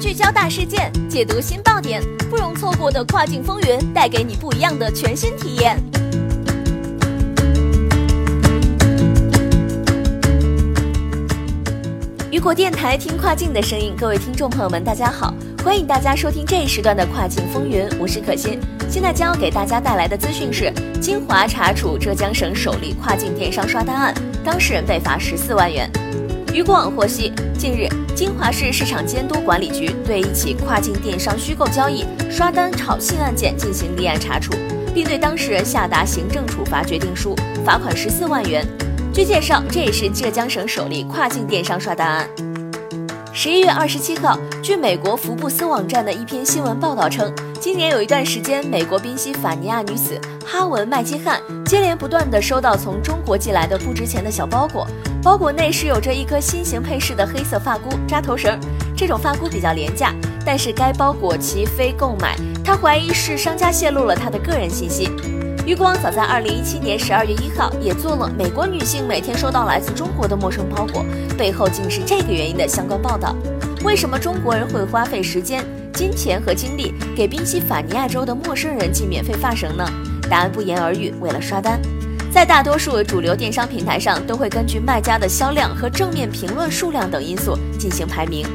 聚焦大事件，解读新爆点，不容错过的跨境风云，带给你不一样的全新体验。雨果电台听跨境的声音，各位听众朋友们，大家好，欢迎大家收听这一时段的跨境风云，我是可心。现在将要给大家带来的资讯是：金华查处浙江省首例跨境电商刷单案，当事人被罚十四万元。雨果网获悉，近日，金华市市场监督管理局对一起跨境电商虚构交易、刷单炒信案件进行立案查处，并对当事人下达行政处罚决定书，罚款十四万元。据介绍，这也是浙江省首例跨境电商刷单案。十一月二十七号，据美国福布斯网站的一篇新闻报道称，今年有一段时间，美国宾夕法尼亚女子哈文麦基汉接连不断地收到从中国寄来的不值钱的小包裹，包裹内是有着一颗新型配饰的黑色发箍扎头绳，这种发箍比较廉价，但是该包裹其非购买，她怀疑是商家泄露了她的个人信息。余光早在二零一七年十二月一号也做了美国女性每天收到来自中国的陌生包裹背后竟是这个原因的相关报道。为什么中国人会花费时间、金钱和精力给宾夕法尼亚州的陌生人寄免费发绳呢？答案不言而喻，为了刷单。在大多数主流电商平台上，都会根据卖家的销量和正面评论数量等因素进行排名。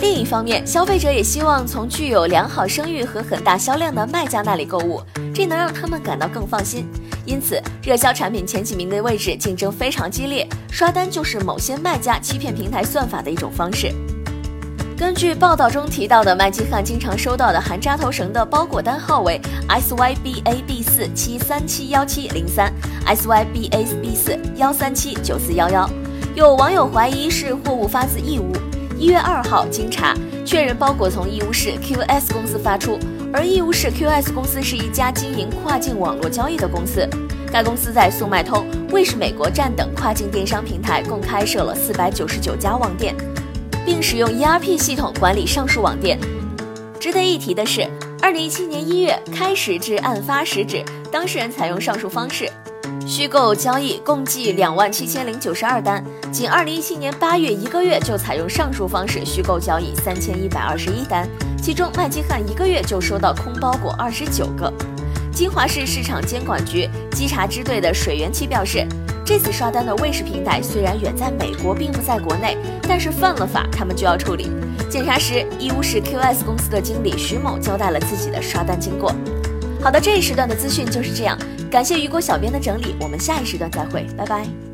另一方面，消费者也希望从具有良好声誉和很大销量的卖家那里购物，这能让他们感到更放心。因此，热销产品前几名的位置竞争非常激烈，刷单就是某些卖家欺骗平台算法的一种方式。根据报道中提到的，麦基汉经常收到的含扎头绳的包裹单号为 S Y B A B 四七三七幺七零三 S Y B A B 四幺三七九四幺幺，有网友怀疑是货物发自义乌。一月二号，经查确认，包裹从义乌市 QS 公司发出，而义乌市 QS 公司是一家经营跨境网络交易的公司。该公司在速卖通、卫士美国站等跨境电商平台共开设了四百九十九家网店，并使用 ERP 系统管理上述网店。值得一提的是，二零一七年一月开始至案发时止，当事人采用上述方式。虚构交易共计两万七千零九十二单，仅二零一七年八月一个月就采用上述方式虚构交易三千一百二十一单，其中麦基汉一个月就收到空包裹二十九个。金华市市场监管局稽查支队的水源期表示，这次刷单的卫士平台虽然远在美国，并不在国内，但是犯了法，他们就要处理。检查时，义乌市 QS 公司的经理徐某交代了自己的刷单经过。好的，这一时段的资讯就是这样。感谢雨果小编的整理，我们下一时段再会，拜拜。